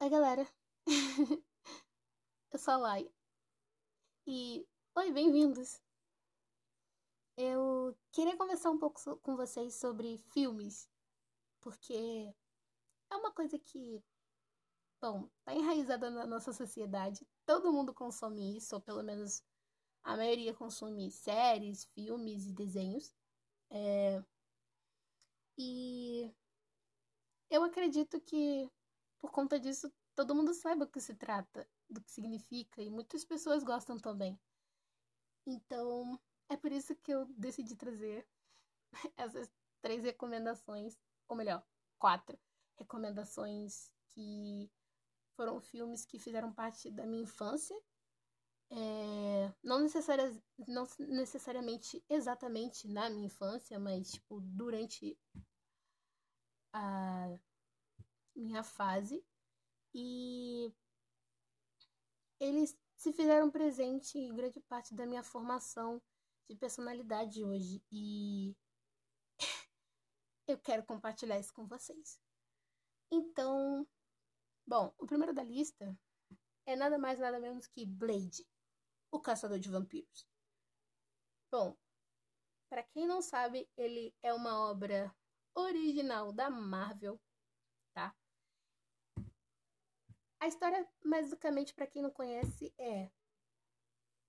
Oi, galera. Eu sou a Lai. E oi, bem-vindos. Eu queria conversar um pouco so- com vocês sobre filmes, porque é uma coisa que, bom, tá enraizada na nossa sociedade. Todo mundo consome isso, ou pelo menos a maioria consome séries, filmes e desenhos. É, E eu acredito que por conta disso todo mundo saiba o que se trata, do que significa, e muitas pessoas gostam também. Então, é por isso que eu decidi trazer essas três recomendações, ou melhor, quatro recomendações que foram filmes que fizeram parte da minha infância. É, não, não necessariamente exatamente na minha infância, mas tipo, durante a minha fase. E eles se fizeram presente em grande parte da minha formação de personalidade hoje. E eu quero compartilhar isso com vocês. Então, bom, o primeiro da lista é nada mais nada menos que Blade, o caçador de vampiros. Bom, para quem não sabe, ele é uma obra original da Marvel, tá? A história, basicamente, para quem não conhece, é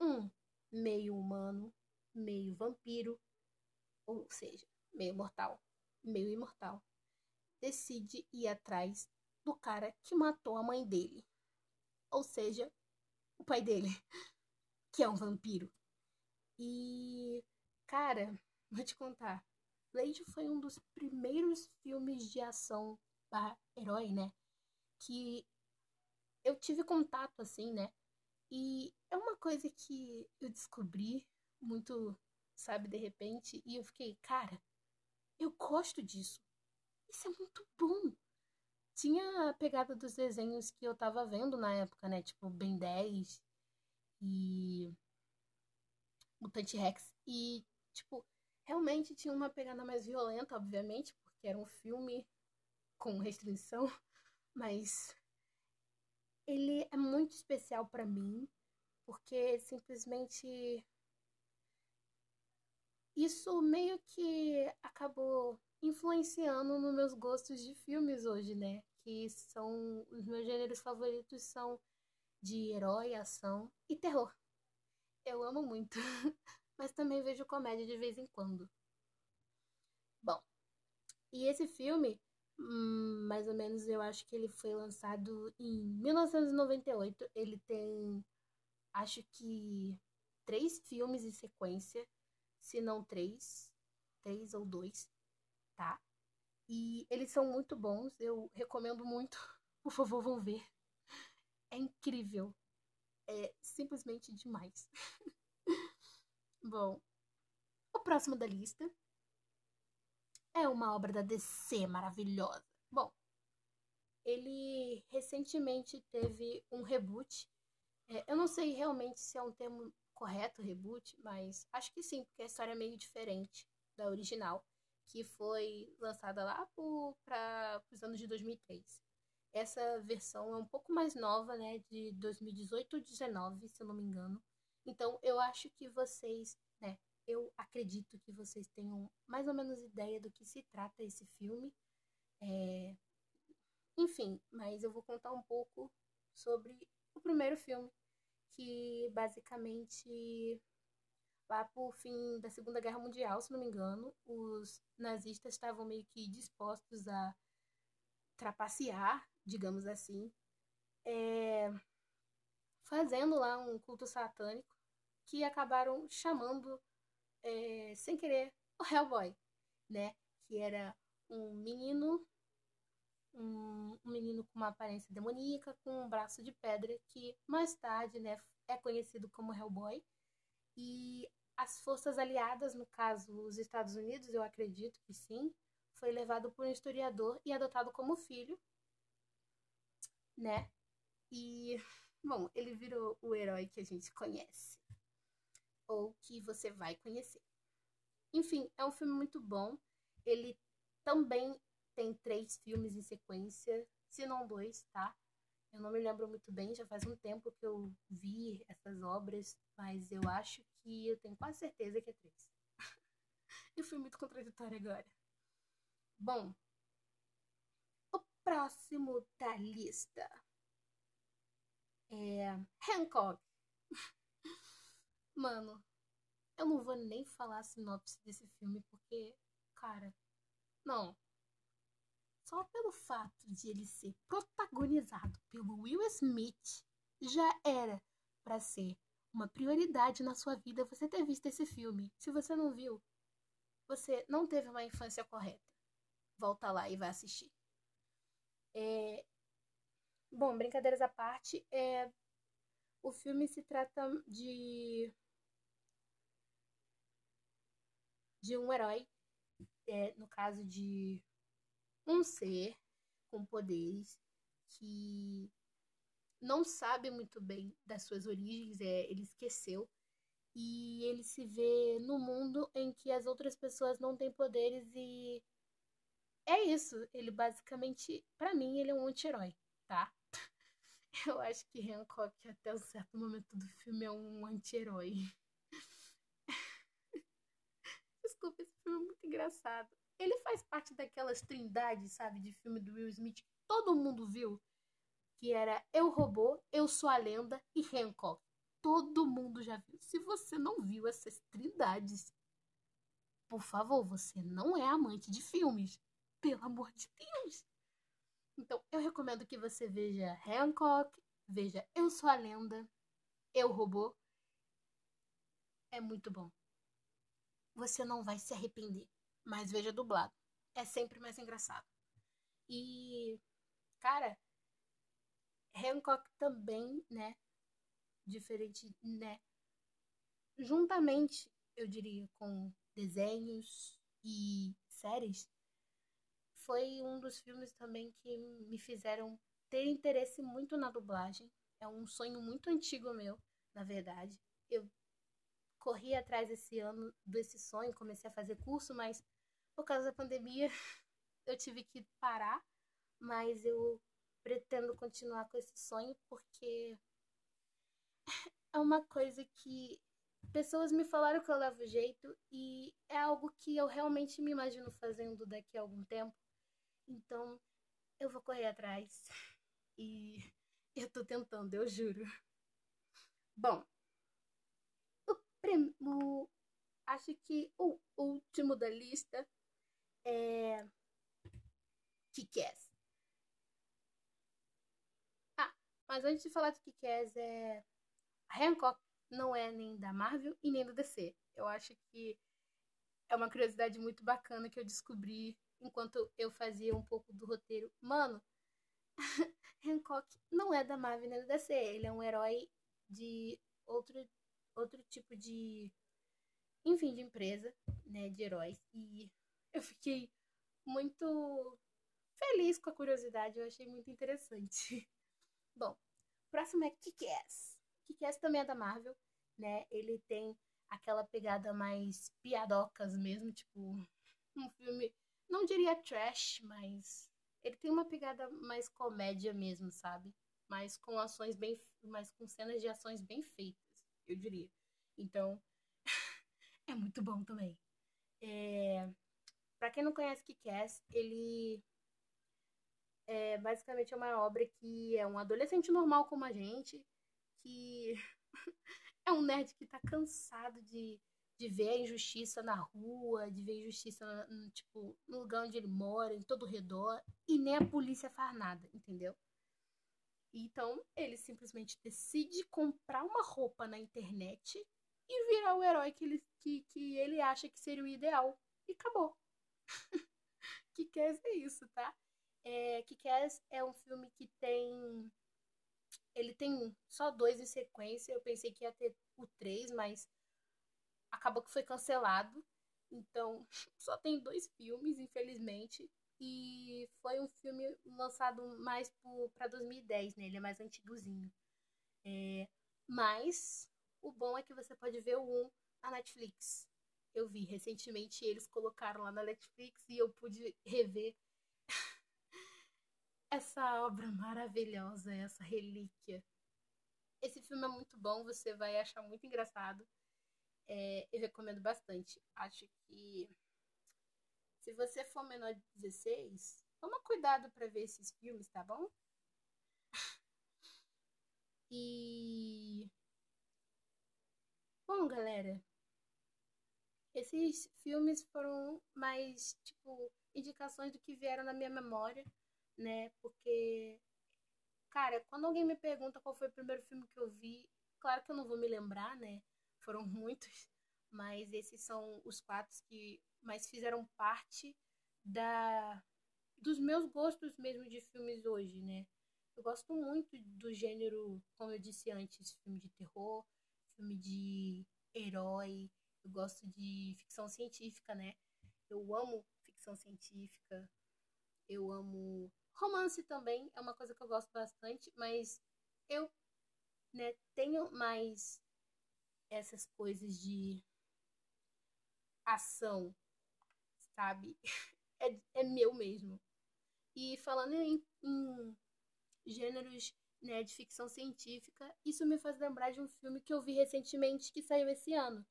um meio humano, meio vampiro, ou seja, meio mortal, meio imortal, decide ir atrás do cara que matou a mãe dele. Ou seja, o pai dele, que é um vampiro. E, cara, vou te contar. Blade foi um dos primeiros filmes de ação barra herói, né? Que eu tive contato, assim, né? E é uma coisa que eu descobri muito, sabe, de repente, e eu fiquei, cara, eu gosto disso. Isso é muito bom. Tinha a pegada dos desenhos que eu tava vendo na época, né? Tipo, Ben 10 e Mutante Rex. E, tipo, realmente tinha uma pegada mais violenta, obviamente, porque era um filme com restrição, mas ele é muito especial para mim, porque simplesmente isso meio que acabou influenciando nos meus gostos de filmes hoje, né? Que são os meus gêneros favoritos são de herói, ação e terror. Eu amo muito, mas também vejo comédia de vez em quando. Bom, e esse filme, hum, mais ou menos, eu acho que ele foi lançado em 1998. Ele tem, acho que, três filmes em sequência, se não três, três ou dois, tá? E eles são muito bons, eu recomendo muito. Por favor, vão ver. É incrível. É simplesmente demais. Bom, o próximo da lista é uma obra da DC maravilhosa. Bom, ele recentemente teve um reboot. É, eu não sei realmente se é um termo correto, reboot, mas acho que sim, porque a história é meio diferente da original, que foi lançada lá para os anos de 2003. Essa versão é um pouco mais nova, né, de 2018 ou 2019, se eu não me engano. Então, eu acho que vocês, eu acredito que vocês tenham mais ou menos ideia do que se trata esse filme. É... Enfim, mas eu vou contar um pouco sobre o primeiro filme, que basicamente lá por fim da Segunda Guerra Mundial, se não me engano, os nazistas estavam meio que dispostos a trapacear, digamos assim, é... fazendo lá um culto satânico que acabaram chamando é, sem querer, o Hellboy, né? Que era um menino, um, um, menino com uma aparência demoníaca, com um braço de pedra, que mais tarde, né, é conhecido como Hellboy. E as forças aliadas, no caso, os Estados Unidos, eu acredito que sim, foi levado por um historiador e adotado como filho, né? E, bom, ele virou o herói que a gente conhece ou que você vai conhecer. Enfim, é um filme muito bom. Ele também tem três filmes em sequência, se não dois, tá? Eu não me lembro muito bem, já faz um tempo que eu vi essas obras, mas eu acho que eu tenho quase certeza que é três. eu fui muito contraditória agora. Bom, o próximo da lista é Hancock. Mano, eu não vou nem falar a sinopse desse filme porque, cara, não. Só pelo fato de ele ser protagonizado pelo Will Smith já era para ser uma prioridade na sua vida você ter visto esse filme. Se você não viu, você não teve uma infância correta. Volta lá e vai assistir. É... Bom, brincadeiras à parte, é... o filme se trata de de um herói, é, no caso de um ser com poderes que não sabe muito bem das suas origens, é, ele esqueceu e ele se vê no mundo em que as outras pessoas não têm poderes e é isso. Ele basicamente, para mim, ele é um anti-herói, tá? Eu acho que Hancock até um certo momento do filme é um anti-herói. Desculpa, esse filme é muito engraçado. Ele faz parte daquelas trindades, sabe, de filme do Will Smith que todo mundo viu. Que era Eu Robô, Eu Sou a Lenda e Hancock. Todo mundo já viu. Se você não viu essas trindades, por favor, você não é amante de filmes. Pelo amor de Deus. Então, eu recomendo que você veja Hancock, veja Eu Sou a Lenda, Eu Robô. É muito bom. Você não vai se arrepender mas veja dublado. É sempre mais engraçado. E, cara, Hancock também, né? Diferente, né? Juntamente, eu diria, com desenhos e séries, foi um dos filmes também que me fizeram ter interesse muito na dublagem. É um sonho muito antigo meu, na verdade. Eu corri atrás esse ano desse sonho, comecei a fazer curso, mas por causa da pandemia eu tive que parar, mas eu pretendo continuar com esse sonho porque é uma coisa que pessoas me falaram que eu levo jeito e é algo que eu realmente me imagino fazendo daqui a algum tempo. Então, eu vou correr atrás. E eu tô tentando, eu juro. Bom, o, primo, acho que o último da lista é. Kick-Ass. Ah, mas antes de falar do Kick-Ass, é. Hancock não é nem da Marvel e nem do DC. Eu acho que é uma curiosidade muito bacana que eu descobri enquanto eu fazia um pouco do roteiro. Mano, Hancock não é da Marvel nem do DC. Ele é um herói de outro, outro tipo de. Enfim, de empresa, né? De heróis. E eu fiquei muito feliz com a curiosidade, eu achei muito interessante. Bom, próximo é Kick-Ass. Kick-Ass também é da Marvel, né? Ele tem aquela pegada mais piadocas mesmo, tipo, um filme, não diria trash, mas ele tem uma pegada mais comédia mesmo, sabe? Mas com ações bem, mas com cenas de ações bem feitas, eu diria. Então, é muito bom também. É... Para quem não conhece Kick-Ass, ele é basicamente uma obra que é um adolescente normal como a gente, que é um nerd que tá cansado de, de ver a injustiça na rua, de ver a injustiça no, tipo, no lugar onde ele mora, em todo o redor, e nem a polícia faz nada, entendeu? Então, ele simplesmente decide comprar uma roupa na internet e virar o herói que ele, que, que ele acha que seria o ideal. E acabou. Kick-Ass é isso, tá? É, Kick-Ass é um filme que tem. Ele tem só dois em sequência. Eu pensei que ia ter o três, mas acabou que foi cancelado. Então, só tem dois filmes, infelizmente. E foi um filme lançado mais para 2010, né? Ele é mais antigozinho. É, mas o bom é que você pode ver o 1 na Netflix eu vi recentemente, eles colocaram lá na Netflix e eu pude rever. essa obra maravilhosa, essa relíquia. Esse filme é muito bom, você vai achar muito engraçado. É, eu recomendo bastante. Acho que se você for menor de 16, toma cuidado para ver esses filmes, tá bom? E. Bom, galera. Esses filmes foram mais, tipo, indicações do que vieram na minha memória, né? Porque, cara, quando alguém me pergunta qual foi o primeiro filme que eu vi, claro que eu não vou me lembrar, né? Foram muitos, mas esses são os quatro que mais fizeram parte da dos meus gostos mesmo de filmes hoje, né? Eu gosto muito do gênero, como eu disse antes, filme de terror, filme de herói, eu gosto de ficção científica, né? Eu amo ficção científica, eu amo romance também, é uma coisa que eu gosto bastante, mas eu né, tenho mais essas coisas de ação, sabe? É, é meu mesmo. E falando em, em gêneros né, de ficção científica, isso me faz lembrar de um filme que eu vi recentemente que saiu esse ano.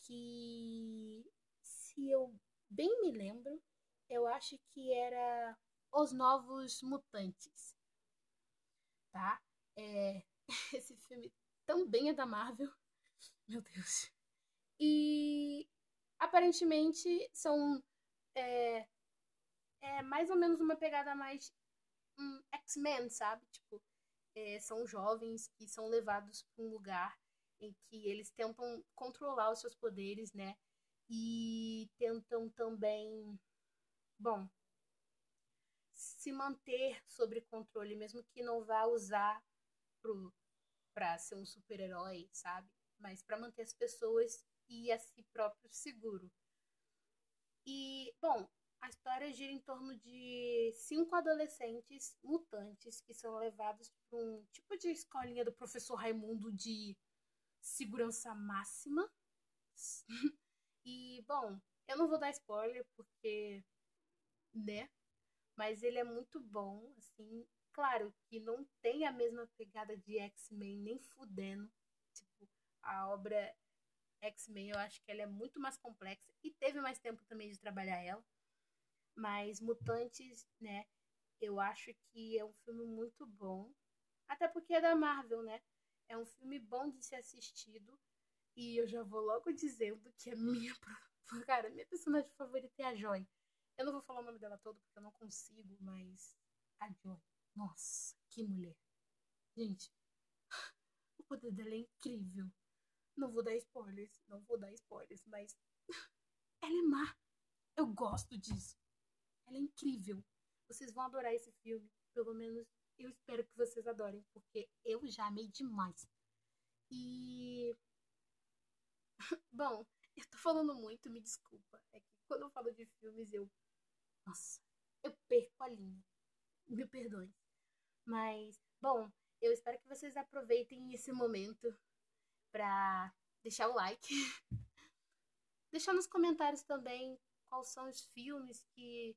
Que, se eu bem me lembro, eu acho que era Os Novos Mutantes. Tá? É, esse filme também é da Marvel. Meu Deus. E aparentemente são é, é mais ou menos uma pegada mais um, X-Men, sabe? Tipo, é, são jovens que são levados para um lugar em que eles tentam controlar os seus poderes, né? E tentam também, bom, se manter sob controle, mesmo que não vá usar para ser um super-herói, sabe? Mas para manter as pessoas e a si próprio seguro. E, bom, a história gira em torno de cinco adolescentes mutantes que são levados para um tipo de escolinha do professor Raimundo de segurança máxima. e, bom, eu não vou dar spoiler porque, né? Mas ele é muito bom, assim. Claro que não tem a mesma pegada de X-Men nem fudendo. A obra X-Men eu acho que ela é muito mais complexa e teve mais tempo também de trabalhar ela. Mas Mutantes, né? Eu acho que é um filme muito bom. Até porque é da Marvel, né? É um filme bom de ser assistido. E eu já vou logo dizendo que a minha. Cara, minha personagem favorita é a Joy. Eu não vou falar o nome dela todo porque eu não consigo, mas. A Joy. Nossa, que mulher. Gente, o poder dela é incrível. Não vou dar spoilers, não vou dar spoilers, mas. Ela é má. Eu gosto disso. Ela é incrível. Vocês vão adorar esse filme. Pelo menos eu espero que vocês adorem, porque eu já amei demais. E. Bom, eu tô falando muito, me desculpa. É que quando eu falo de filmes, eu. Nossa, eu perco a linha. Me perdoe. Mas, bom, eu espero que vocês aproveitem esse momento para deixar o like. deixar nos comentários também quais são os filmes que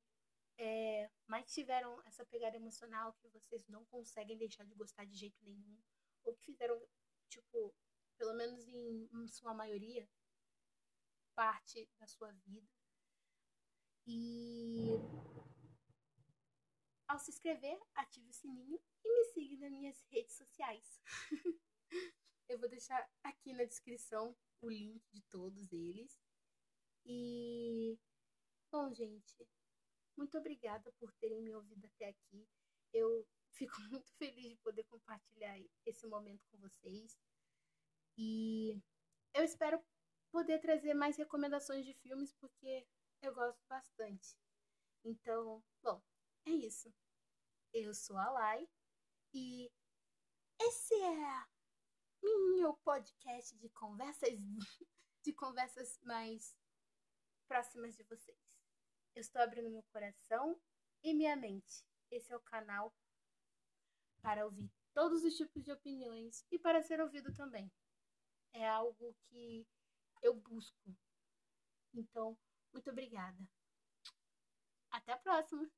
é, mais tiveram essa pegada emocional que vocês não conseguem deixar de gostar de jeito nenhum, ou que fizeram, tipo, pelo menos em, em sua maioria, parte da sua vida. E ao se inscrever, ative o sininho e me siga nas minhas redes sociais. Eu vou deixar aqui na descrição o link de todos eles. E bom, gente, muito obrigada por terem me ouvido até aqui. Eu fico muito feliz de poder compartilhar esse momento com vocês. E eu espero poder trazer mais recomendações de filmes porque eu gosto bastante. Então, bom, é isso. Eu sou a Lai e esse é meu podcast de conversas de conversas mais próximas de vocês. Eu estou abrindo meu coração e minha mente. Esse é o canal para ouvir todos os tipos de opiniões e para ser ouvido também. É algo que eu busco. Então, muito obrigada. Até a próxima!